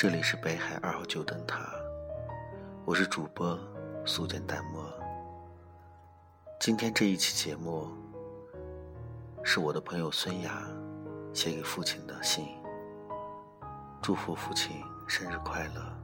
这里是北海二号旧灯塔，我是主播素简淡漠。今天这一期节目是我的朋友孙雅写给父亲的信，祝福父亲生日快乐。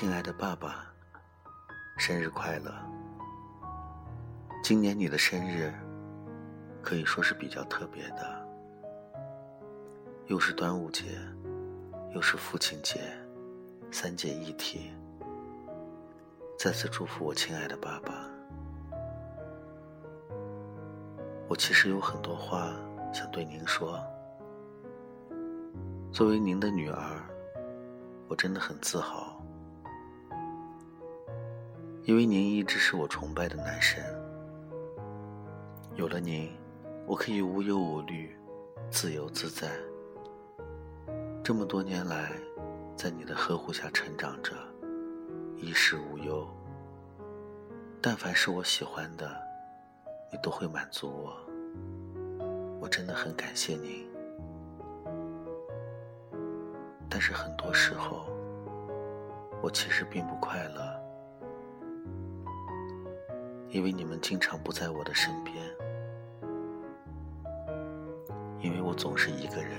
亲爱的爸爸，生日快乐！今年你的生日可以说是比较特别的，又是端午节，又是父亲节，三节一体。再次祝福我亲爱的爸爸。我其实有很多话想对您说。作为您的女儿，我真的很自豪。因为您一直是我崇拜的男神，有了您，我可以无忧无虑、自由自在。这么多年来，在你的呵护下成长着，衣食无忧。但凡是我喜欢的，你都会满足我。我真的很感谢您。但是很多时候，我其实并不快乐。因为你们经常不在我的身边，因为我总是一个人。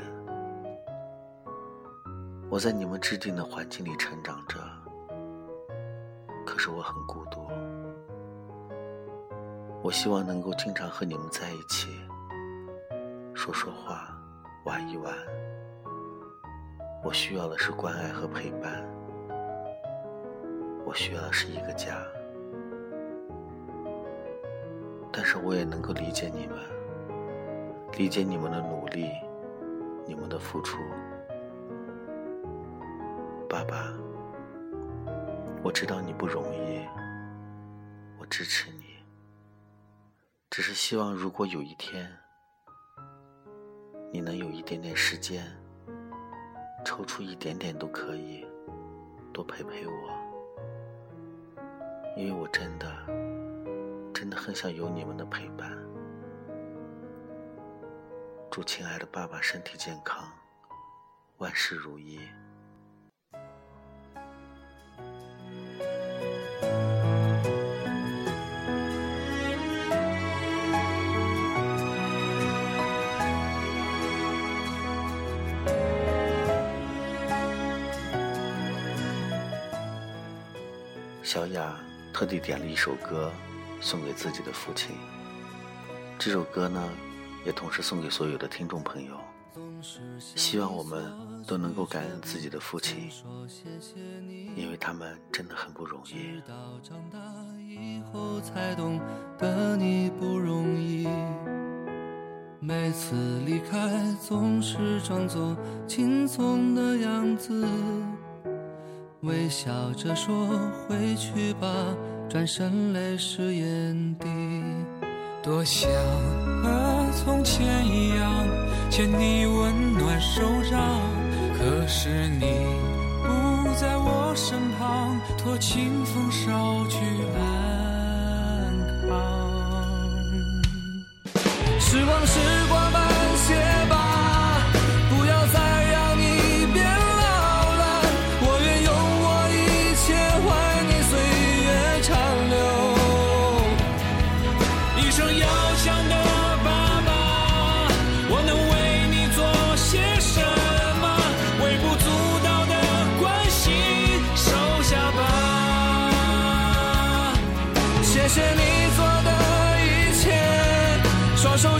我在你们制定的环境里成长着，可是我很孤独。我希望能够经常和你们在一起，说说话，玩一玩。我需要的是关爱和陪伴，我需要的是一个家。但是我也能够理解你们，理解你们的努力，你们的付出。爸爸，我知道你不容易，我支持你。只是希望，如果有一天，你能有一点点时间，抽出一点点都可以，多陪陪我，因为我真的。真的很想有你们的陪伴。祝亲爱的爸爸身体健康，万事如意。小雅特地点了一首歌。送给自己的父亲，这首歌呢，也同时送给所有的听众朋友。希望我们都能够感恩自己的父亲，因为他们真的很不容易。每次离开，总是装作轻松的样子，微笑着说回去吧。转身，泪湿眼底。多想和从前一样，牵你温暖手掌。可是你不在我身旁，托清风捎去安康。时光，时光谢谢你做的一切，双手